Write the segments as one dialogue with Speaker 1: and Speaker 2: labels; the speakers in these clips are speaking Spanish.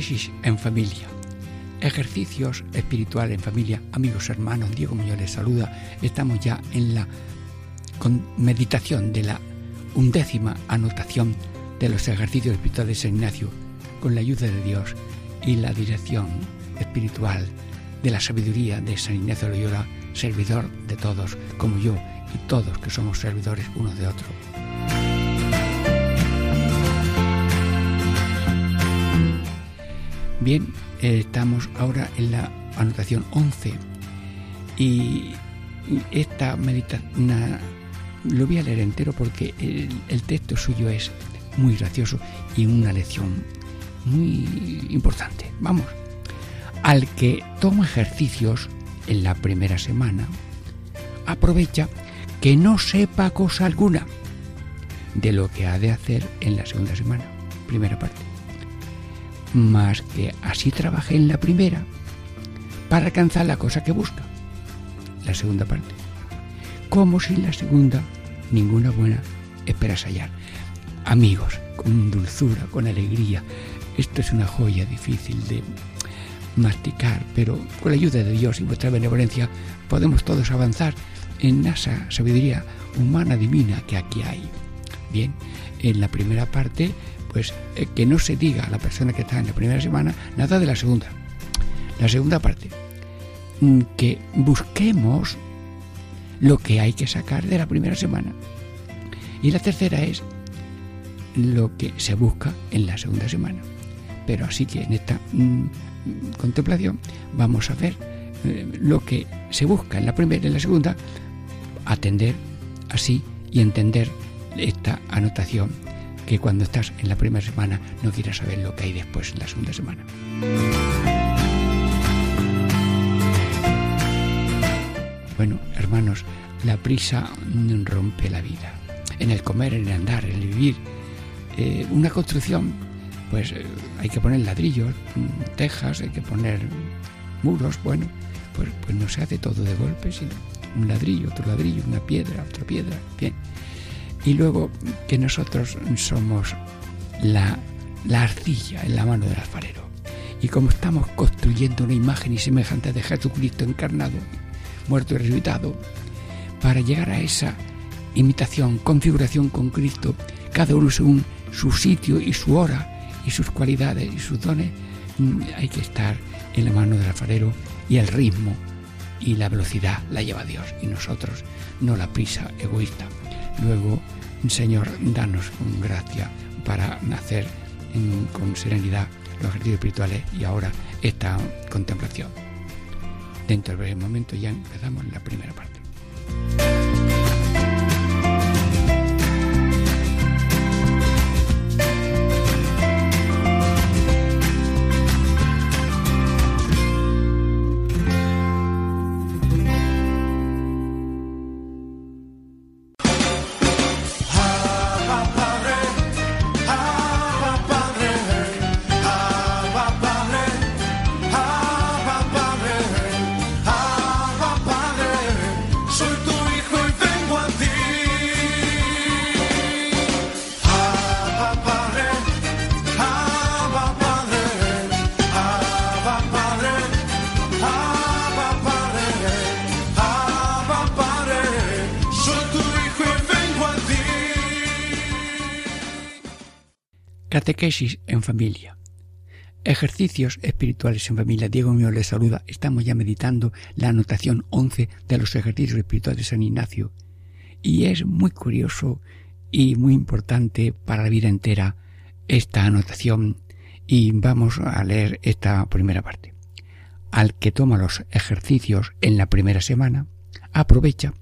Speaker 1: Catequesis en familia. Ejercicios espirituales en familia. Amigos, hermanos, Diego Muñoz les saluda. Estamos ya en la meditación de la undécima anotación de los ejercicios espirituales de San Ignacio con la ayuda de Dios y la dirección espiritual de la sabiduría de San Ignacio de Loyola, servidor de todos, como yo y todos que somos servidores unos de otros. Bien, eh, estamos ahora en la anotación 11 y esta meditación lo voy a leer entero porque el, texto suyo es muy gracioso y una lección muy importante. Vamos, al que toma ejercicios en la primera semana, aprovecha que no sepa cosa alguna de lo que ha de hacer en la segunda semana, primera parte más que así trabajé en la primera para alcanzar la cosa que busca, la segunda parte. Como si la segunda ninguna buena esperas hallar. Amigos, con dulzura, con alegría, esto es una joya difícil de masticar, pero con la ayuda de Dios y vuestra benevolencia podemos todos avanzar en esa sabiduría humana divina que aquí hay. Bien, en la primera parte pues eh, que no se diga a la persona que está en la primera semana nada de la segunda. La segunda parte, mm, que busquemos lo que hay que sacar de la primera semana. Y la tercera es lo que se busca en la segunda semana. Pero así que en esta mm, contemplación vamos a ver eh, lo que se busca en la primera y en la segunda, atender así y entender esta anotación que cuando estás en la primera semana no quieras saber lo que hay después en la segunda semana. Bueno, hermanos, la prisa rompe la vida. En el comer, en el andar, en el vivir. Eh, una construcción, pues eh, hay que poner ladrillos, mm, tejas, hay que poner muros, bueno, pues, pues no se hace todo de golpe, sino un ladrillo, otro ladrillo, una piedra, otra piedra, bien y luego que nosotros somos la, arcilla en la mano del alfarero. Y como estamos construyendo una imagen y semejante de Jesucristo encarnado, muerto y resucitado, para llegar a esa imitación, configuración con Cristo, cada uno según su sitio y su hora y sus cualidades y sus dones, mm, hay que estar en la mano del alfarero y el ritmo y la velocidad la lleva Dios y nosotros no la prisa egoísta. Luego, Señor, danos gracia para nacer con serenidad los ejercicios espirituales y ahora esta contemplación. Dentro de breve momento ya empezamos la primera parte. En familia. Ejercicios espirituales en familia. Diego mío les saluda. Estamos ya meditando la anotación 11 de los ejercicios espirituales de San Ignacio. Y es muy curioso y muy importante para la vida entera esta anotación. Y vamos a leer esta primera parte. Al que toma los ejercicios en la primera semana, aprovecha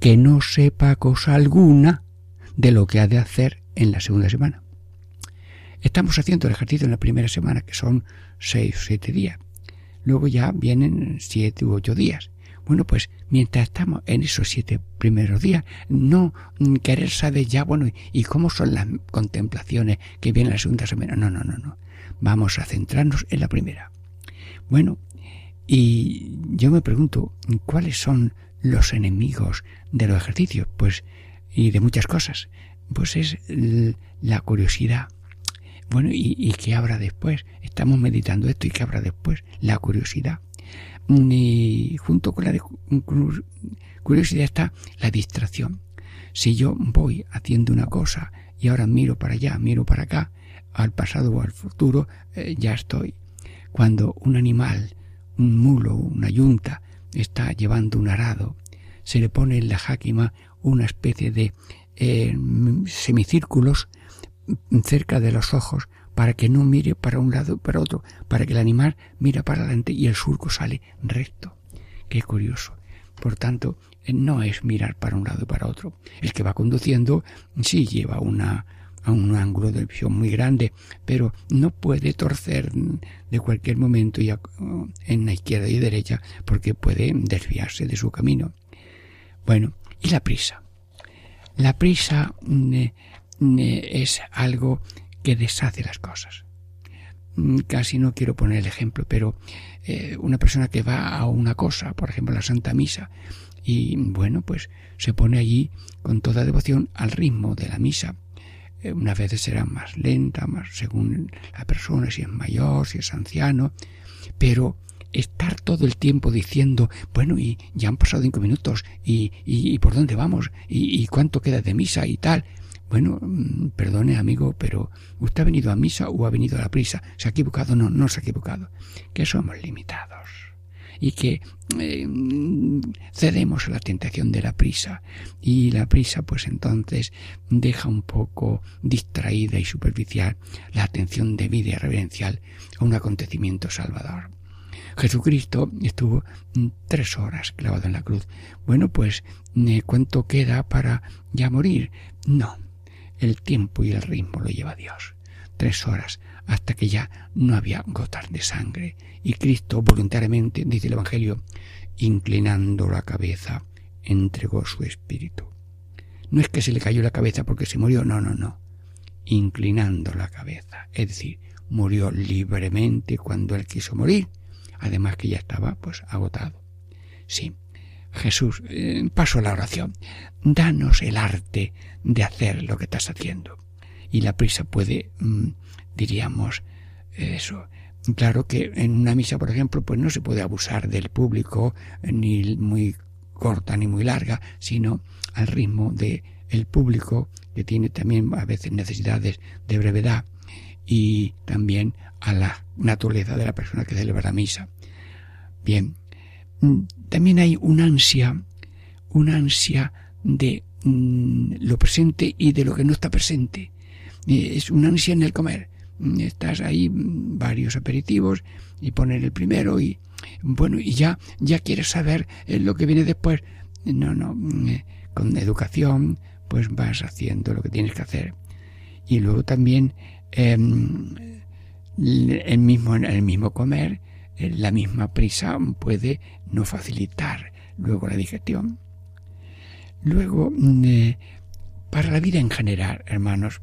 Speaker 1: que no sepa cosa alguna de lo que ha de hacer en la segunda semana. Estamos haciendo el ejercicio en la primera semana, que son seis o siete días. Luego ya vienen siete u ocho días. Bueno, pues mientras estamos en esos siete primeros días, no querer saber ya, bueno, ¿y cómo son las contemplaciones que vienen la segunda semana? No, no, no, no. Vamos a centrarnos en la primera. Bueno, y yo me pregunto, ¿cuáles son los enemigos de los ejercicios? Pues, y de muchas cosas. Pues es la curiosidad, bueno, ¿y, qué habrá después? Estamos meditando esto y qué habrá después? La curiosidad. Y junto con la curiosidad está la distracción. Si yo voy haciendo una cosa y ahora miro para allá, miro para acá, al pasado o al futuro, eh, ya estoy. Cuando un animal, un mulo, una yunta, está llevando un arado, se le pone en la jáquima una especie de eh, semicírculos cerca de los ojos para que no mire para un lado y para otro, para que el animal mira para adelante y el surco sale recto. Qué curioso. Por tanto, no es mirar para un lado y para otro. El que va conduciendo sí lleva una, a un ángulo de visión muy grande, pero no puede torcer de cualquier momento y en la izquierda y derecha porque puede desviarse de su camino. Bueno, y la prisa. La prisa mm, es algo que deshace las cosas. Mm, casi no quiero poner el ejemplo, pero eh, una persona que va a una cosa, por ejemplo la Santa Misa, y bueno, pues se pone allí con toda devoción al ritmo de la misa. Eh, unas veces será más lenta, más según la persona, si es mayor, si es anciano, pero estar todo el tiempo diciendo, bueno, y ya han pasado cinco minutos, y, y, por dónde vamos, y cuánto queda de misa y tal, bueno, mm, perdone amigo, pero ¿usted ha venido a misa o ha venido a la prisa? ¿Se ha equivocado? No, no se ha equivocado. Que somos limitados y que eh, cedemos a la tentación de la prisa. Y la prisa, pues entonces, deja un poco distraída y superficial la atención debida y reverencial a un acontecimiento salvador. Jesucristo estuvo mm, tres horas clavado en la cruz. Bueno, pues, eh, ¿cuánto queda para ya morir? No, el tiempo y el ritmo lo lleva Dios. Tres horas hasta que ya no había gotas de sangre y Cristo voluntariamente, dice el Evangelio, inclinando la cabeza, entregó su espíritu. No es que se le cayó la cabeza porque se murió, no, no, no. Inclinando la cabeza, es decir, murió libremente cuando él quiso morir, además que ya estaba pues agotado. Sí, Jesús, eh, paso a la oración. Danos el arte de hacer lo que estás haciendo. Y la prisa puede, mm, diríamos, eso. Claro que en una misa, por ejemplo, pues no se puede abusar del público, ni muy corta ni muy larga, sino al ritmo de el público, que tiene también a veces necesidades de brevedad, y también a la naturaleza de la persona que celebra la misa. Bien, Mm, también hay una ansia, una ansia de mm, lo presente y de lo que no está presente. Eh, es una ansia en el comer. Mm, estás ahí varios aperitivos y poner el primero y bueno y ya ya quieres saber eh, lo que viene después. No, no. Eh, con educación pues vas haciendo lo que tienes que hacer y luego también em, el mismo el mismo comer la misma prisa puede no facilitar luego la digestión. Luego, mm, eh, para la vida en general, hermanos,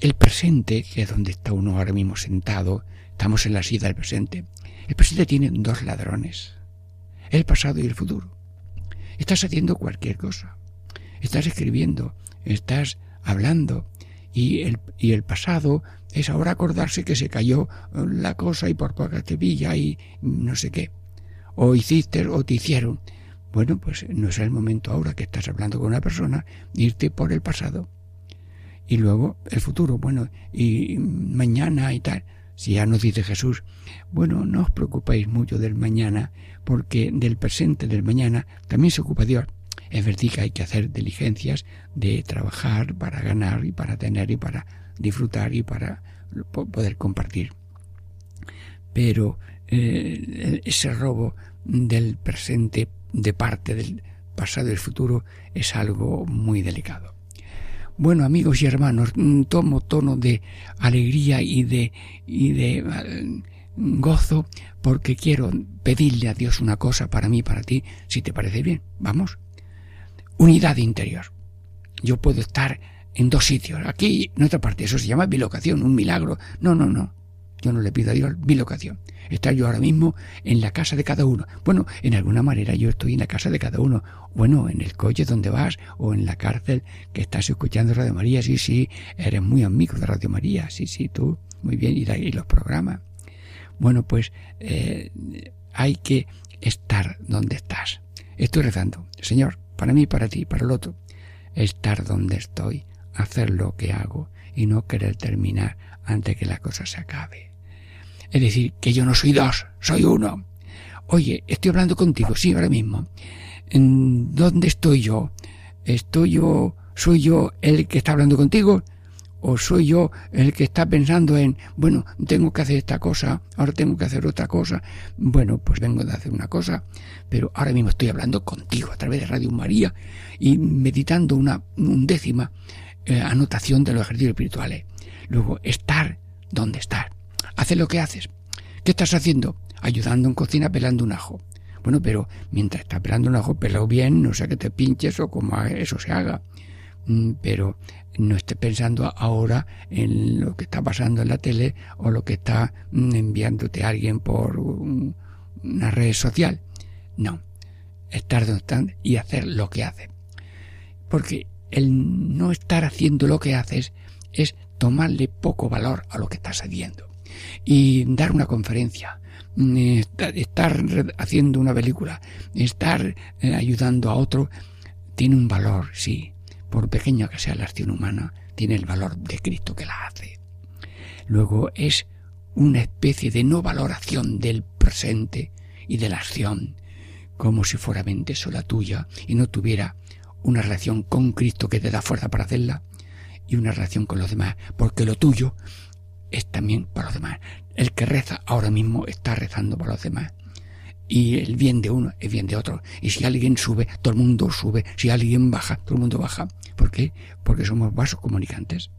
Speaker 1: el presente, que es donde está uno ahora mismo sentado, estamos en la silla del presente, el presente tiene dos ladrones, el pasado y el futuro. Estás haciendo cualquier cosa, estás escribiendo, estás hablando, y el, y el pasado es ahora acordarse que se cayó la cosa y por poca te pilla y no sé qué. O hiciste o te hicieron. Bueno, pues no es el momento ahora que estás hablando con una persona, irte por el pasado. Y luego el futuro, bueno, y mañana y tal. Si ya nos dice Jesús, bueno, no os preocupéis mucho del mañana, porque del presente del mañana también se ocupa Dios. Es verdad que hay que hacer diligencias de trabajar para ganar y para tener y para disfrutar y para poder compartir. Pero eh, ese robo del presente de parte del pasado y el futuro es algo muy delicado. Bueno, amigos y hermanos, mm, tomo tono de alegría y de, y de eh, gozo porque quiero pedirle a Dios una cosa para mí, para ti, si te parece bien. Vamos. Unidad interior. Yo puedo estar en dos sitios, aquí en otra parte. Eso se llama bilocación, un milagro. No, no, no. Yo no le pido a Dios bilocación. Estar yo ahora mismo en la casa de cada uno. Bueno, en alguna manera yo estoy en la casa de cada uno. Bueno, en el coche donde vas o en la cárcel que estás escuchando Radio María. Sí, sí, eres muy amigo de Radio María. Sí, sí, tú. Muy bien. Y, y los programas. Bueno, pues eh, hay que estar donde estás. Estoy rezando. Señor, para mí, para ti, para el otro. Estar donde estoy. Hacer lo que hago y no querer terminar antes que la cosa se acabe. Es decir, que yo no soy dos, soy uno. Oye, estoy hablando contigo, sí, ahora mismo. ¿En ¿Dónde estoy yo? ¿Estoy yo, soy yo el que está hablando contigo? ¿O soy yo el que está pensando en, bueno, tengo que hacer esta cosa, ahora tengo que hacer otra cosa? Bueno, pues vengo de hacer una cosa, pero ahora mismo estoy hablando contigo a través de Radio María y meditando una undécima eh, anotación de los ejercicios espirituales. Luego, estar donde estás. Hace lo que haces. ¿Qué estás haciendo? Ayudando en cocina pelando un ajo. Bueno, pero mientras estás pelando un ajo, pelado bien, no sé que te pinches o como eso se haga. Mm, pero no estés pensando ahora en lo que está pasando en la tele o lo que está mm, enviándote a alguien por una red social. No, estar donde están y hacer lo que haces. Porque el no estar haciendo lo que haces es tomarle poco valor a lo que estás haciendo y dar una conferencia, mm, estar haciendo una película, estar eh, ayudando a otro, tiene un valor, sí, por pequeña que sea la acción humana, tiene el valor de Cristo que la hace. Luego es una especie de no valoración del presente y de la acción, como si fuera mente sola tuya y no tuviera una relación con Cristo que te da fuerza para hacerla y una relación con los demás, porque lo tuyo es también para los demás. El que reza ahora mismo está rezando para los demás. Y el bien de uno es bien de otro. Y si alguien sube, todo el mundo sube. Si alguien baja, todo el mundo baja. ¿Por qué? Porque somos vasos comunicantes.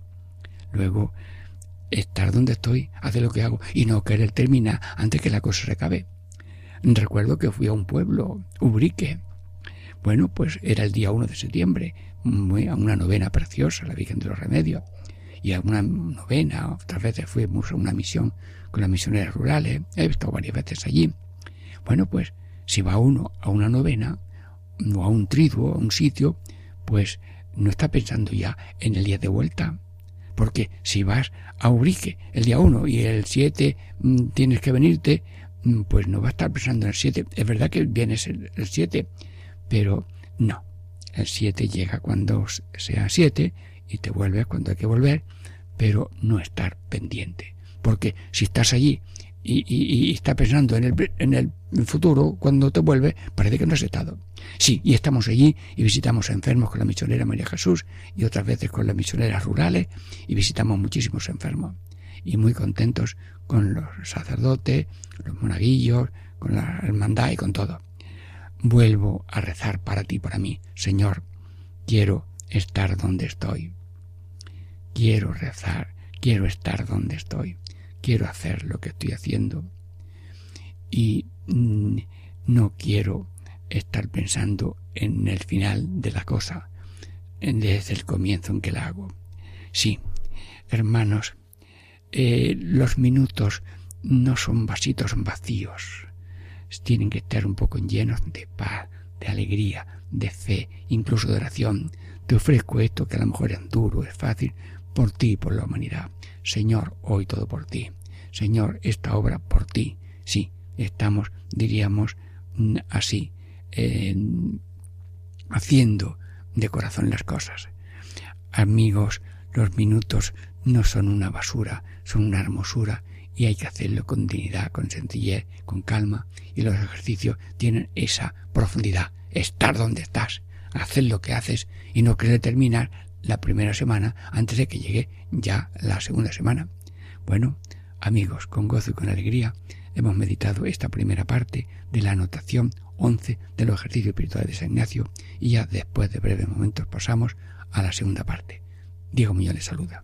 Speaker 1: Luego, estar donde estoy, hacer lo que hago y no querer terminar antes que la cosa se acabe. Recuerdo que fui a un pueblo, Ubrique. Bueno, pues era el día 1 de septiembre, a una novena preciosa, la Virgen de los Remedios y a una novena, otras veces fuimos a una misión con las misioneras rurales, he estado varias veces allí. Bueno, pues si va uno a una novena o a un triduo, a un sitio, pues no está pensando ya en el día de vuelta. Porque si vas a Urique el día uno y el siete mm, tienes que venirte, mm, pues no va a estar pensando en el siete. Es verdad que vienes el siete, pero no. El siete llega cuando sea siete y te vuelves cuando hay que volver, pero no estar pendiente. Porque si estás allí y, y, estás pensando en el, en el futuro, cuando te vuelves, parece que no has estado. Sí, y estamos allí y visitamos enfermos con la misionera María Jesús y otras veces con las misioneras rurales y visitamos muchísimos enfermos. Y muy contentos con los sacerdotes, los monaguillos, con la hermandad y con todo. Vuelvo a rezar para ti, para mí. Señor, quiero estar donde estoy. Quiero rezar, quiero estar donde estoy, quiero hacer lo que estoy haciendo y mm, no quiero estar pensando en el final de la cosa, desde el comienzo en que la hago. Sí, hermanos, eh, los minutos no son vasitos vacíos, tienen que estar un poco llenos de paz, de alegría, de fe, incluso de oración. Te ofrezco esto que a lo mejor es duro, es fácil, por ti por la humanidad. Señor, hoy todo por ti. Señor, esta obra por ti. Sí, estamos, diríamos, mm, así, haciendo de corazón las cosas. Amigos, los minutos no son una basura, son una hermosura y hay que hacerlo con dignidad, con sencillez, con calma y los ejercicios tienen esa profundidad, estar donde estás, hacer lo que haces y no querer terminar la primera semana antes de que llegue ya la segunda semana. Bueno, amigos, con gozo y con alegría hemos meditado esta primera parte de la anotación 11 de los ejercicios espirituales de San Ignacio y ya después de breves momentos pasamos a la segunda parte. Diego Muñoz les saluda.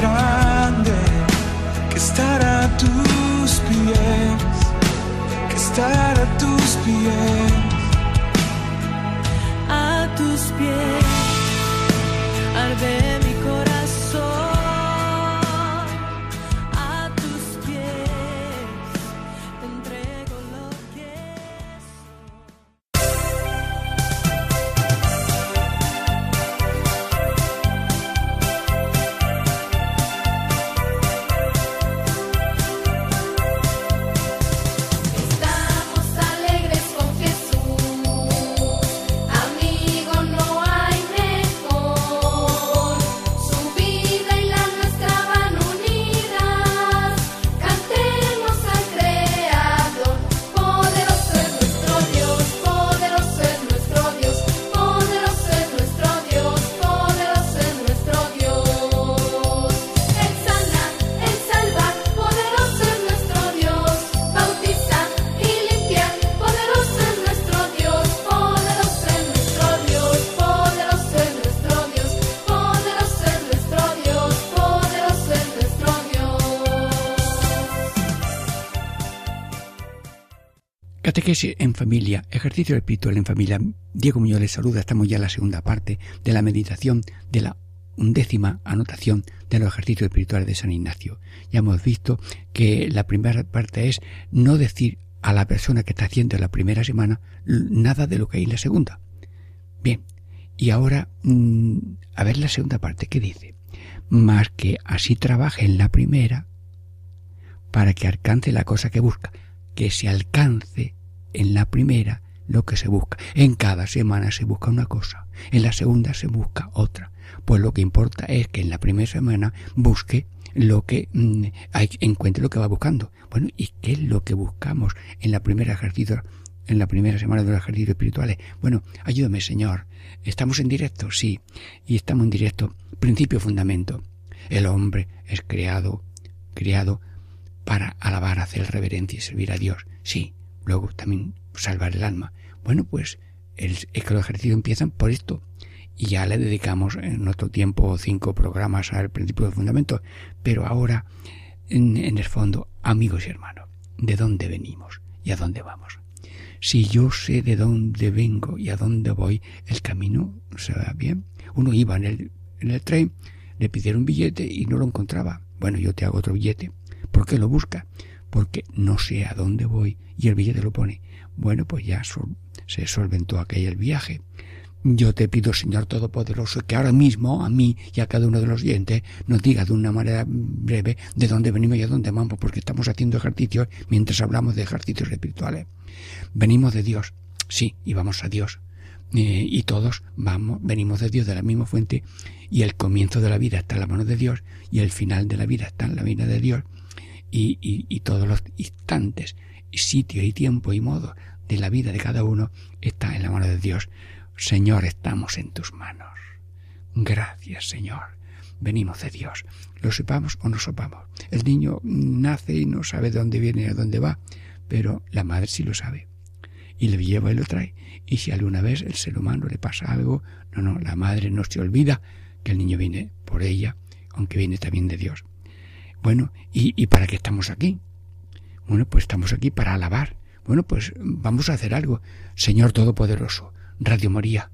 Speaker 2: grande que estará a tus pies, que estará a tus pies,
Speaker 3: a tus pies,
Speaker 1: en familia, ejercicio espiritual en familia. Diego Muñoz les saluda, estamos ya en la segunda parte de la meditación de la undécima anotación de los ejercicios espirituales de San Ignacio. Ya hemos visto que la primera parte es no decir a la persona que está haciendo la primera semana nada de lo que hay en la segunda. Bien, y ahora mm, a ver la segunda parte, ¿qué dice? Más que así trabaje en la primera para que alcance la cosa que busca, que se alcance en la primera lo que se busca. En cada semana se busca una cosa, en la segunda se busca otra. Pues lo que importa es que en la primera semana busque lo que mm, encuentre lo que va buscando. Bueno, ¿y qué es lo que buscamos en la primera ejercicio, en la primera semana de los ejercicios espirituales? Bueno, ayúdame, Señor. ¿Estamos en directo? Sí. Y estamos en directo. Principio fundamento. El hombre es creado, creado para alabar, hacer reverencia y servir a Dios. Sí luego también salvar el alma. Bueno, pues el, es que los ejercicios empiezan por esto. Y ya le dedicamos en otro tiempo cinco programas al principio de fundamento. Pero ahora, en, el fondo, amigos y hermanos, ¿de dónde venimos y a dónde vamos? Si yo sé de dónde vengo y a dónde voy, el camino se va bien. Uno iba en el, en el tren, le pidieron un billete y no lo encontraba. Bueno, yo te hago otro billete. ¿Por qué lo busca? Porque no sé a dónde voy y el billete lo pone. Bueno, pues ya se solventó aquel viaje. Yo te pido, Señor Todopoderoso, que ahora mismo a mí y a cada uno de los oyentes nos diga de una manera breve de dónde venimos y a dónde vamos, porque estamos haciendo ejercicios mientras hablamos de ejercicios espirituales. Venimos de Dios, sí, y vamos a Dios. Eh, y todos vamos, venimos de Dios, de la misma fuente, y el comienzo de la vida está en la mano de Dios, y el final de la vida está en la vida de Dios, y, y, todos los instantes, sitio y tiempo y modo de la vida de cada uno está en la mano de Dios. Señor, estamos en tus manos. Gracias, Señor. Venimos de Dios. Lo sepamos o no sepamos. El niño nace y no sabe de dónde viene y a dónde va, pero la madre sí lo sabe. Y le lleva y lo trae. Y si alguna vez el ser humano le pasa algo, no, no, la madre no se olvida que el niño viene por ella, aunque viene también de Dios. Bueno, ¿y, y para qué estamos aquí? Bueno, pues estamos aquí para alabar. Bueno, pues vamos a hacer algo. Señor Todopoderoso, Radio María,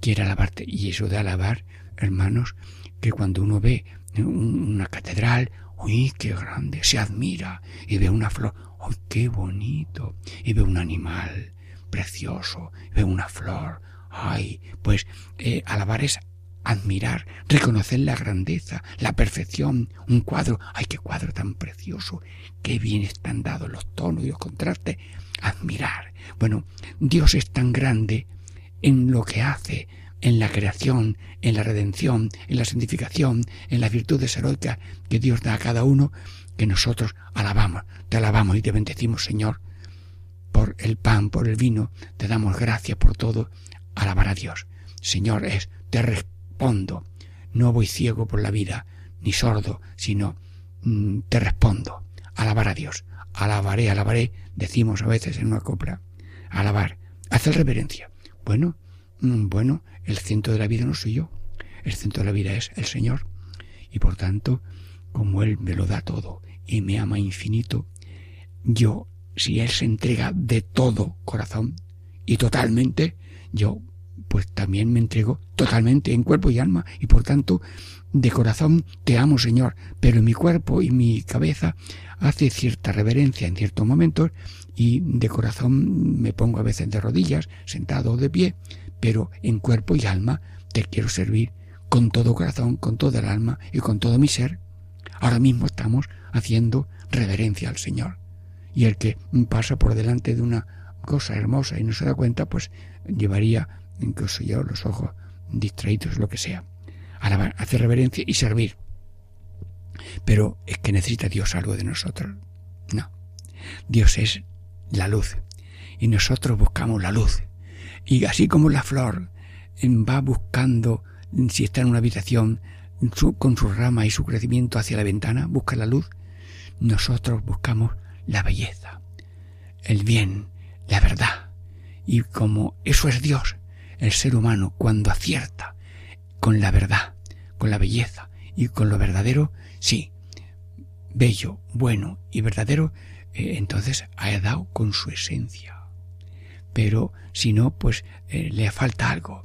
Speaker 1: quiere alabarte. Y eso de alabar, hermanos, que cuando uno ve una catedral, uy, qué grande, se admira y ve una flor, uy, qué bonito, y ve un animal precioso, ve una flor, ay, pues eh, alabar es admirar, reconocer la grandeza, la perfección, un cuadro, ay, qué cuadro tan precioso, qué bien están dados los tonos y los contrastes, admirar. Bueno, Dios es tan grande en lo que hace, en la creación, en la redención, en la santificación, en las virtudes heroicas que Dios da a cada uno, que nosotros alabamos, te alabamos y te bendecimos, Señor, por el pan, por el vino, te damos gracias por todo, alabar a Dios. Señor, es, te respondo, no voy ciego por la vida, ni sordo, sino mm, te respondo, alabar a Dios, alabaré, alabaré, decimos a veces en una copla, alabar, hacer reverencia. Bueno, mm, bueno, el centro de la vida no soy yo, el centro de la vida es el Señor. Y por tanto, como Él me lo da todo y me ama infinito, yo, si Él se entrega de todo corazón y totalmente, yo pues también me entrego totalmente en cuerpo y alma y por tanto de corazón te amo Señor, pero mi cuerpo y mi cabeza hace cierta reverencia en ciertos momentos y de corazón me pongo a veces de rodillas, sentado o de pie, pero en cuerpo y alma te quiero servir con todo corazón, con toda el alma y con todo mi ser. Ahora mismo estamos haciendo reverencia al Señor. Y el que pasa por delante de una cosa hermosa y no se da cuenta, pues llevaría, incluso yo, los ojos distraídos, lo que sea. Alabar, hacer reverencia y servir. Pero es que necesita Dios algo de nosotros. No. Dios es la luz. Y nosotros buscamos la luz. Y así como la flor va buscando, si está en una habitación, con su rama y su crecimiento hacia la ventana, busca la luz, nosotros buscamos la belleza, el bien, la verdad. Y como eso es Dios, el ser humano cuando acierta con la verdad, con la belleza y con lo verdadero, sí, bello, bueno y verdadero, eh, entonces ha dado con su esencia. Pero si no, pues eh, le falta algo.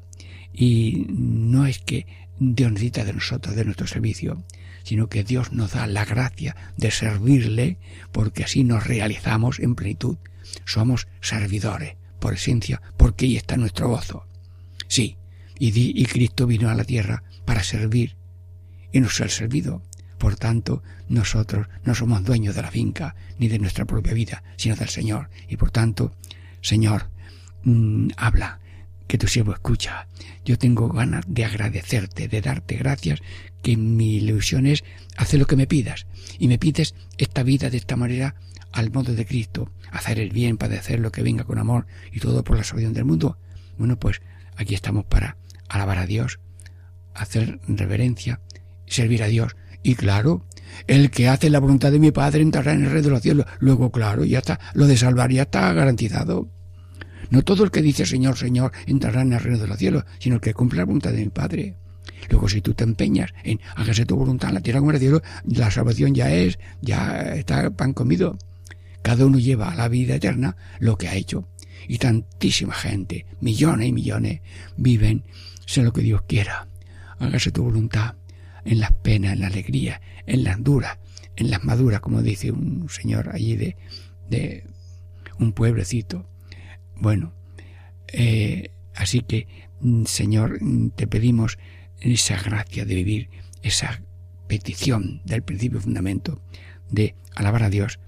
Speaker 1: Y no es que Dios necesita de nosotros, de nuestro servicio, sino que Dios nos da la gracia de servirle, porque así nos realizamos en plenitud. Somos servidores, por esencia, porque ahí está nuestro gozo. Sí, y, y Cristo vino a la tierra para servir y nos ha servido. Por tanto, nosotros no somos dueños de la finca ni de nuestra propia vida, sino del Señor. Y por tanto, Señor, mm, habla, que tu siervo escucha. Yo tengo ganas de agradecerte, de darte gracias, que mi ilusión es hacer lo que me pidas. Y me pides esta vida de esta manera al modo de Cristo, hacer el bien, padecer lo que venga con amor y todo por la salvación del mundo. Bueno, pues aquí estamos para alabar a Dios, hacer reverencia, servir a Dios. Y claro, el que hace la voluntad de mi Padre entrará en el reino de los cielos. Luego, claro, ya está, lo de salvar ya está garantizado. No todo el que dice Señor, Señor entrará en el reino de los cielos, sino el que cumple la voluntad de mi Padre. Luego, si tú te empeñas en hágase tu voluntad en la tierra como en el cielo, la salvación ya es, ya está pan comido. Cada uno lleva a la vida eterna lo que ha hecho. Y tantísima gente, millones y millones, viven, sé lo que Dios quiera. Hágase tu voluntad en las penas, en la alegría, en las duras, en las maduras, como dice un señor allí de, de un pueblecito bueno, eh, así que, mm, Señor, mm, te pedimos esa gracia de vivir esa petición del principio fundamento de alabar a Dios,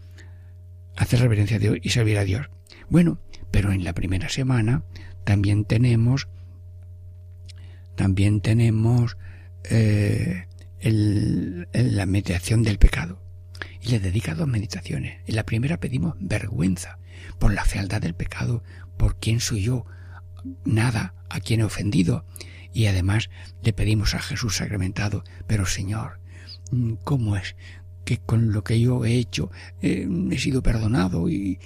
Speaker 1: hacer reverencia a Dios y servir a Dios. Bueno, pero en la primera semana también tenemos también tenemos eh, la meditación del pecado. Y le dedica dos meditaciones. En la primera pedimos vergüenza por la fealdad del pecado, por quién soy yo, nada a quien he ofendido. Y además le pedimos a Jesús sacramentado, pero Señor, ¿cómo es que con lo que yo he hecho eh, he sido perdonado y,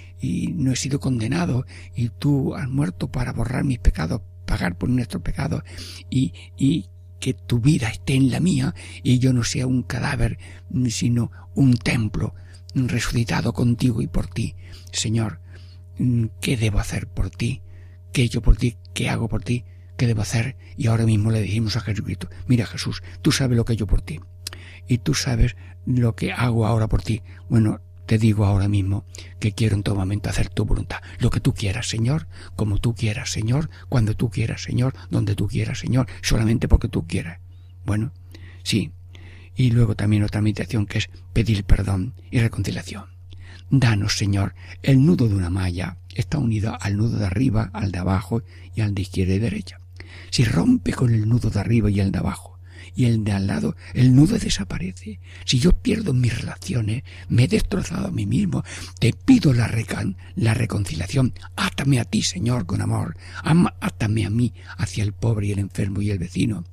Speaker 1: no he sido condenado y tú has muerto para borrar mis pecados, pagar por nuestros pecados y, y que tu vida esté en la mía y yo no sea un cadáver, sino un templo resucitado contigo y por ti. Señor, ¿qué debo hacer por ti? ¿Qué he hecho por ti? ¿Qué hago por ti? ¿Qué debo hacer? Y ahora mismo le decimos a Jesucristo, mira Jesús, tú sabes lo que he hecho por ti. Y tú sabes lo que hago ahora por ti. Bueno, te digo ahora mismo que quiero en todo momento hacer tu voluntad. Lo que tú quieras, Señor, como tú quieras, Señor, cuando tú quieras, Señor, donde tú quieras, Señor, solamente porque tú quieras. Bueno, sí. Y luego también otra meditación que es pedir perdón y reconciliación. Danos, Señor, el nudo de una malla está unido al nudo de arriba, al de abajo y al de izquierda y derecha. Si rompe con el nudo de arriba y el de abajo, y el de al lado, el nudo desaparece. Si yo pierdo mis relaciones, me he destrozado a mí mismo, te pido la, la reconciliación. Átame a ti, Señor, con amor. átame a mí hacia el pobre y el enfermo y el vecino.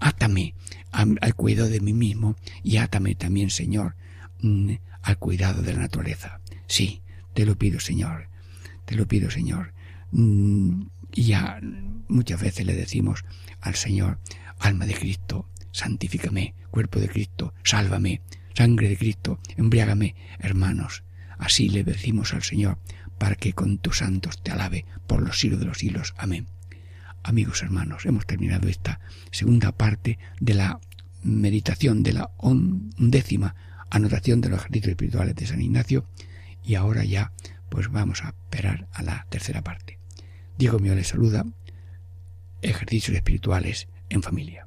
Speaker 1: Átame al cuidado de mí mismo y átame también, Señor, mm, al cuidado de la naturaleza. Sí, te lo pido, Señor. Te lo pido, Señor. Mm, y ya muchas veces le decimos al Señor, alma de Cristo, santifícame, cuerpo de Cristo, sálvame, sangre de Cristo, embriágame, hermanos. Así le decimos al Señor, para que con tus santos te alabe por los siglos de los siglos. Amén. Amigos hermanos, hemos terminado esta segunda parte de la meditación de la undécima anotación de los ejercicios espirituales de San Ignacio y ahora ya pues vamos a esperar a la tercera parte. Diego mío le saluda, ejercicios espirituales en familia.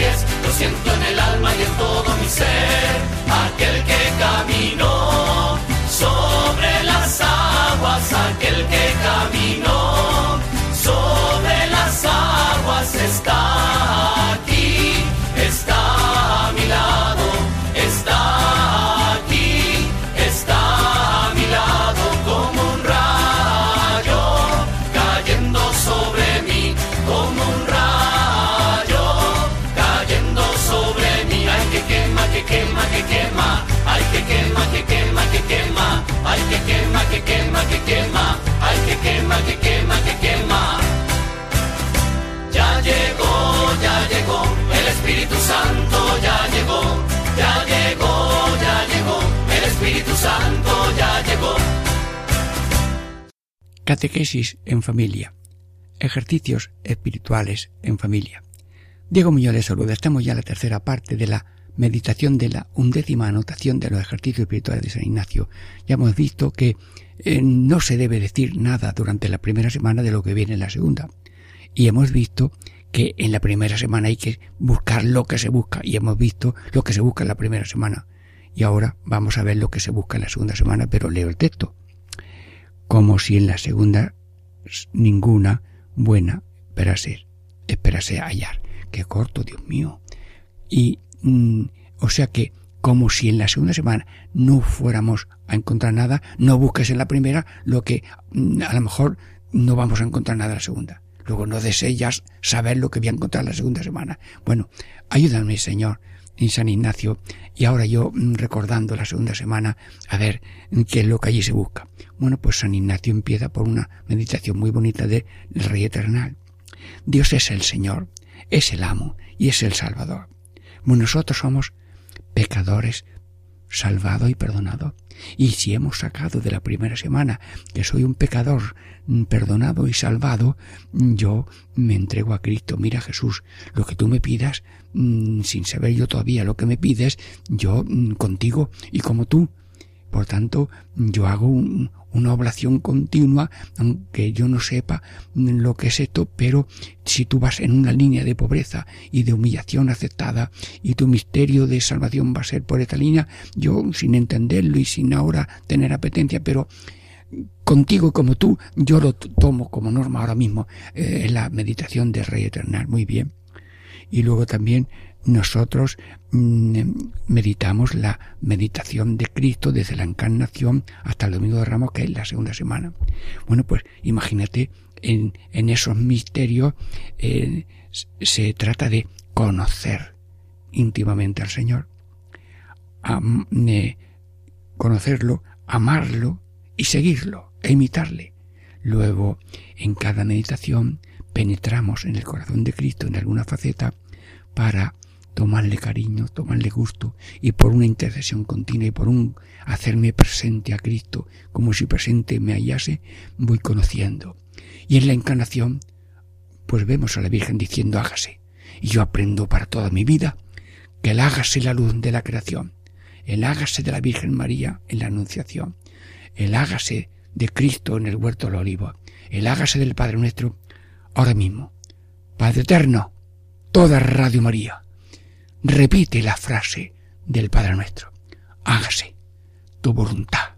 Speaker 1: Catequesis en familia. Ejercicios espirituales en familia. Diego Muñoz les saluda. Estamos ya en la tercera parte de la meditación de la undécima anotación de los ejercicios espirituales de San Ignacio. Ya hemos visto que eh, no se debe decir nada durante la primera semana de lo que viene en la segunda. Y hemos visto que en la primera semana hay que buscar lo que se busca y hemos visto lo que se busca en la primera semana. Y ahora vamos a ver lo que se busca en la segunda semana, pero leo el texto. Como si en la segunda ninguna buena esperase, esperase hallar. Qué corto, Dios mío. Y, mm, o sea que, como si en la segunda semana no fuéramos a encontrar nada, no busques en la primera lo que mm, a lo mejor no vamos a encontrar nada en la segunda. Luego no deseas saber lo que voy a encontrar la segunda semana. Bueno, ayúdame, Señor, en San Ignacio, y ahora yo mm, recordando la segunda semana, a ver qué es lo que allí se busca. Bueno, pues San Ignacio empieza por una meditación muy bonita del Rey Eternal. Dios es el Señor, es el amo y es el Salvador. Bueno, nosotros somos pecadores salvados y perdonados. Y si hemos sacado de la primera semana que soy un pecador mm, perdonado y salvado, mm, yo me entrego a Cristo. Mira Jesús, lo que tú me pidas, mm, sin saber yo todavía lo que me pides, yo contigo y como tú. Por tanto, yo hago una oblación continua, aunque yo no sepa lo que es esto, pero si tú vas en una línea de pobreza y de humillación aceptada y tu misterio de salvación va a ser por esta línea, yo sin entenderlo y sin ahora tener apetencia, pero contigo como tú, yo lo tomo como norma ahora mismo eh, en la meditación de Rey Eternal. Muy bien. Y luego también nosotros mm, meditamos la meditación de Cristo desde la encarnación hasta el Domingo de Ramos, que es la segunda semana. Bueno, pues imagínate, en, esos misterios eh, se trata de conocer íntimamente al Señor, eh, conocerlo, amarlo y seguirlo e imitarle. Luego, en cada meditación, penetramos en el corazón de Cristo en alguna faceta para tomarle cariño, tomarle gusto y por una intercesión continua y por un hacerme presente a Cristo como si presente me hallase, voy conociendo. Y en la encarnación, pues vemos a la Virgen diciendo hágase. Y yo aprendo para toda mi vida que el hágase la luz de la creación, el hágase de la Virgen María en la Anunciación, el hágase de Cristo en el huerto del olivo, el hágase del Padre nuestro ahora mismo. Padre eterno, toda Radio María repite la frase del Padre Nuestro. Hágase tu voluntad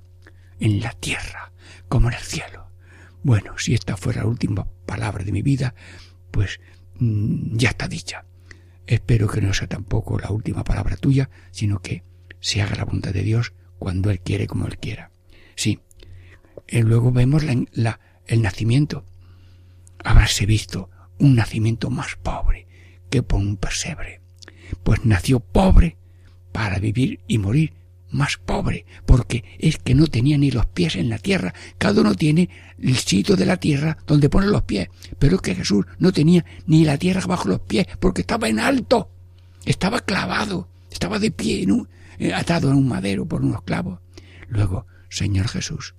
Speaker 1: en la tierra como en el cielo. Bueno, si esta fuera la última palabra de mi vida, pues mm, ya está dicha. Espero que no sea tampoco la última palabra tuya, sino que se haga la voluntad de Dios cuando Él quiere como Él quiera. Sí. Y luego vemos la, el nacimiento. Habráse visto un nacimiento más pobre que por un pesebre pues nació pobre para vivir y morir más pobre, porque es que no tenía ni los pies en la tierra. Cada uno tiene el sitio de la tierra donde pone los pies, pero es que Jesús no tenía ni la tierra bajo los pies, porque estaba en alto, estaba clavado, estaba de pie, eh, atado en un madero por unos clavos. Luego, Señor Jesús,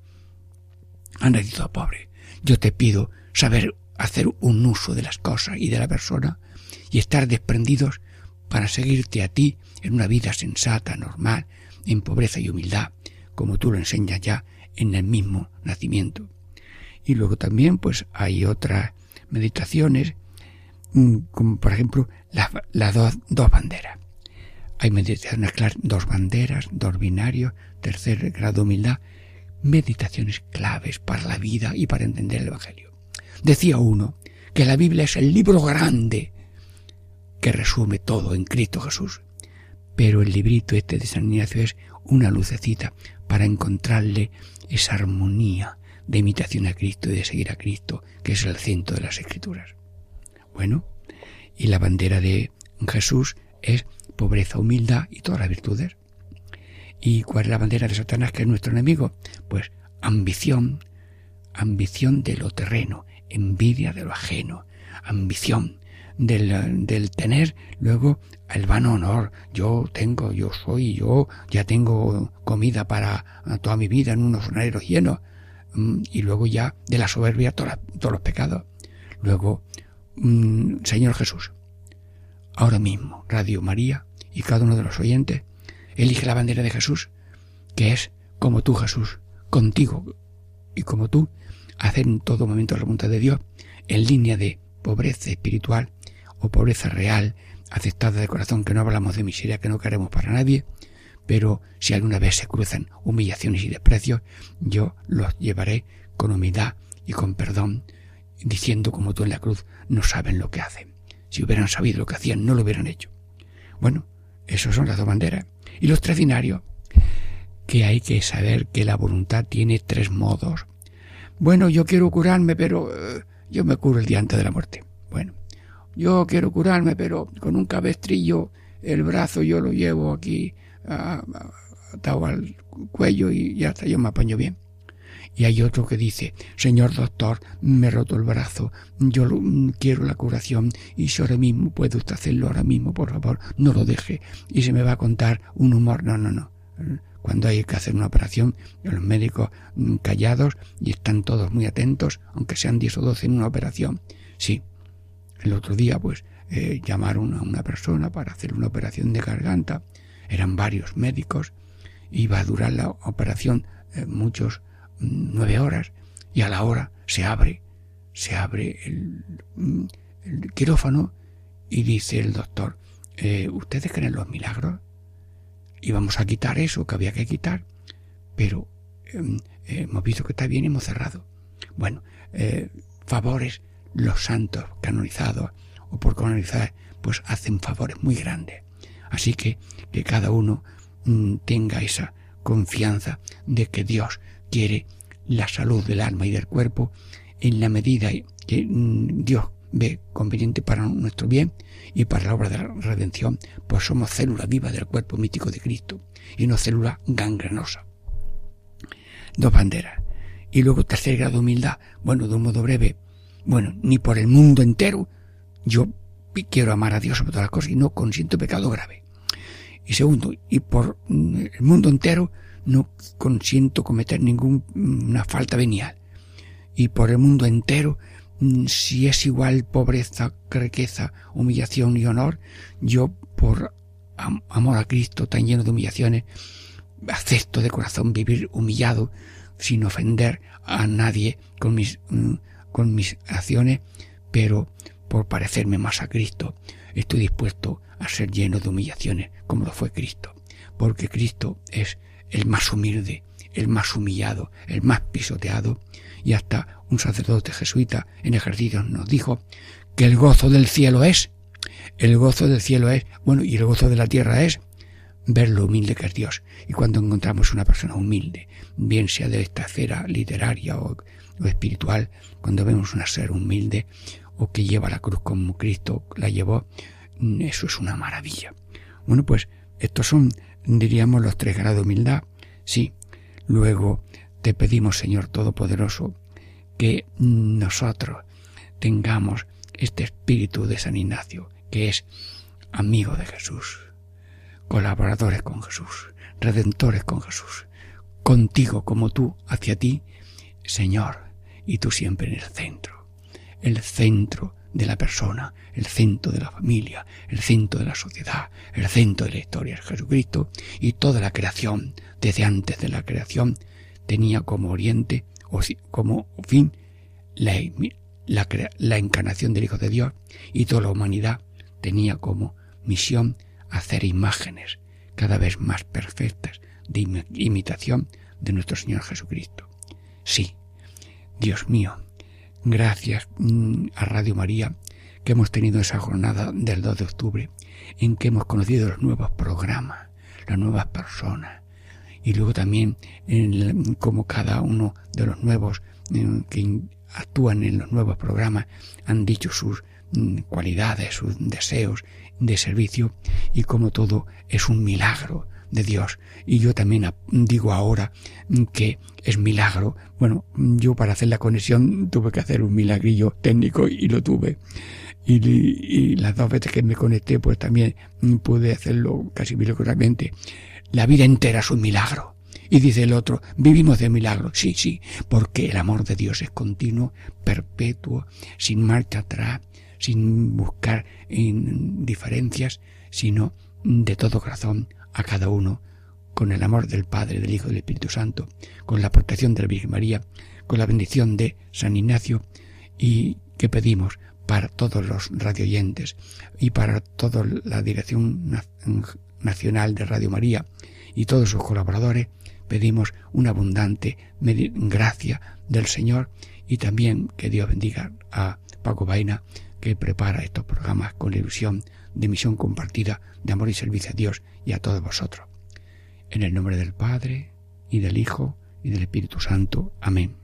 Speaker 1: ha nacido pobre. Yo te pido saber hacer un uso de las cosas y de la persona y estar desprendidos para seguirte a ti en una vida sensata, normal, en pobreza y humildad, como tú lo enseñas ya en el mismo nacimiento. Y luego también pues hay otras meditaciones, mm, como por ejemplo las dos, banderas. Hay meditaciones claras, dos banderas, dos binarios, tercer grado de humildad, meditaciones claves para la vida y para entender el Evangelio. Decía uno que la Biblia es el libro grande que resume todo en Cristo Jesús. Pero el librito este de San Ignacio es una lucecita para encontrarle esa armonía de imitación a Cristo y de seguir a Cristo, que es el centro de las Escrituras. Bueno, y la bandera de Jesús es pobreza, humildad y todas las virtudes. ¿Y cuál es la bandera de Satanás, que es nuestro enemigo? Pues ambición, ambición de lo terreno, envidia de lo ajeno, ambición, del, del tener luego el vano honor. Yo tengo, yo soy, yo ya tengo comida para toda mi vida en unos soneros llenos. Mm, y luego ya de la soberbia todos los pecados. Luego, mm, Señor Jesús, ahora mismo, Radio María y cada uno de los oyentes, elige la bandera de Jesús, que es como tú, Jesús, contigo y como tú, hacer en todo momento la voluntad de Dios en línea de pobreza espiritual o pobreza real, aceptada de corazón, que no hablamos de miseria que no queremos para nadie, pero si alguna vez se cruzan humillaciones y desprecios, yo los llevaré con humildad y con perdón, diciendo como tú en la cruz, no saben lo que hacen. Si hubieran sabido lo que hacían, no lo hubieran hecho. Bueno, esos son las dos banderas. Y los tres dinarios, que hay que saber que la voluntad tiene tres modos. Bueno, yo quiero curarme, pero eh, yo me curo el día antes de la muerte. Bueno, yo quiero curarme, pero con un cabestrillo el brazo yo lo llevo aquí atado al cuello y ya hasta yo me apaño bien. Y hay otro que dice, Señor doctor, me he roto el brazo, yo quiero la curación y si ahora mismo puede usted hacerlo ahora mismo, por favor, no lo deje. Y se me va a contar un humor. No, no, no. Cuando hay que hacer una operación, los médicos mm, callados y están todos muy atentos, aunque sean 10 o 12 en una operación. Sí, el otro día, pues, eh, llamaron a una persona para hacer una operación de garganta. Eran varios médicos. Iba a durar la operación eh, muchos mm, nueve horas y a la hora se abre, se abre el, mm, quirófano y dice el doctor, eh, ¿ustedes creen los milagros? Y vamos a quitar eso que había que quitar, pero em, hemos visto que está bien y hemos cerrado. Bueno, eh, favores, los santos canonizados o por canonizar, pues hacen favores muy grandes. Así que que cada uno mm, tenga esa confianza de que Dios quiere la salud del alma y del cuerpo en la medida que mm, Dios ve conveniente para nuestro bien y para la obra de la redención, pues somos célula viva del cuerpo mítico de Cristo y no célula gangrenosa. Dos banderas. Y luego tercer grado de humildad. Bueno, de un modo breve. Bueno, ni por el mundo entero yo quiero amar a Dios sobre todas las cosas y no consiento pecado grave. Y segundo, y por mm, el mundo entero no consiento cometer ninguna falta venial. Y por el mundo entero, mm, si es igual pobreza, riqueza, humillación y honor, yo por amor a Cristo tan lleno de humillaciones, acepto de corazón vivir humillado sin ofender a nadie con mis, mm, con mis acciones, pero por parecerme más a Cristo, estoy dispuesto a ser lleno de humillaciones como lo fue Cristo, porque Cristo es el más humilde, el más humillado, el más pisoteado, y hasta un sacerdote jesuita en ejercicio nos dijo que el gozo del cielo es, el gozo del cielo es, bueno, y el gozo de la tierra es ver lo humilde que es Dios. Y cuando encontramos una persona humilde, bien sea de esta esfera literaria o, espiritual, cuando vemos una ser humilde o que lleva la cruz como Cristo la llevó, mm, eso es una maravilla. Bueno, pues estos son, diríamos, los tres grados de humildad. Sí. Luego te pedimos, Señor Todopoderoso, que nosotros tengamos este espíritu de San Ignacio, que es amigo de Jesús, colaboradores con Jesús, redentores con Jesús, contigo como tú hacia ti, Señor, y tú siempre en el centro, el centro de la persona, el centro de la familia, el centro de la sociedad, el centro de la historia es Jesucristo, y toda la creación, desde antes de la creación, tenía como oriente o como fin la, la, la encarnación del Hijo de Dios, y toda la humanidad tenía como misión hacer imágenes cada vez más perfectas de imitación de nuestro Señor Jesucristo. Sí, Dios mío, gracias mm, a Radio María que hemos tenido esa jornada del 2 de octubre en que hemos conocido los nuevos programas, las nuevas personas y luego también en como cada uno de los nuevos que actúan en los nuevos programas han dicho sus mm, cualidades, sus deseos de servicio y como todo es un milagro de Dios. Y yo también digo ahora que es milagro. Bueno, yo para hacer la conexión tuve que hacer un milagrillo técnico y lo tuve. Y, las dos veces que me conecté, pues también pude hacerlo casi milagrosamente. La vida entera es un milagro. Y dice el otro, vivimos de milagro. Sí, sí, porque el amor de Dios es continuo, perpetuo, sin marcha atrás, sin buscar diferencias, sino de todo corazón a cada uno, con el amor del Padre, del Hijo y del Espíritu Santo, con la protección de la Virgen María, con la bendición de San Ignacio y que pedimos para todos los radioyentes y para toda la Dirección Nacional de Radio María y todos sus colaboradores, pedimos una abundante gracia del Señor y también que Dios bendiga a Paco Vaina que prepara estos programas con ilusión de misión compartida de amor y servicio a Dios y a todos vosotros. En el nombre del Padre, y del Hijo, y del Espíritu Santo. Amén.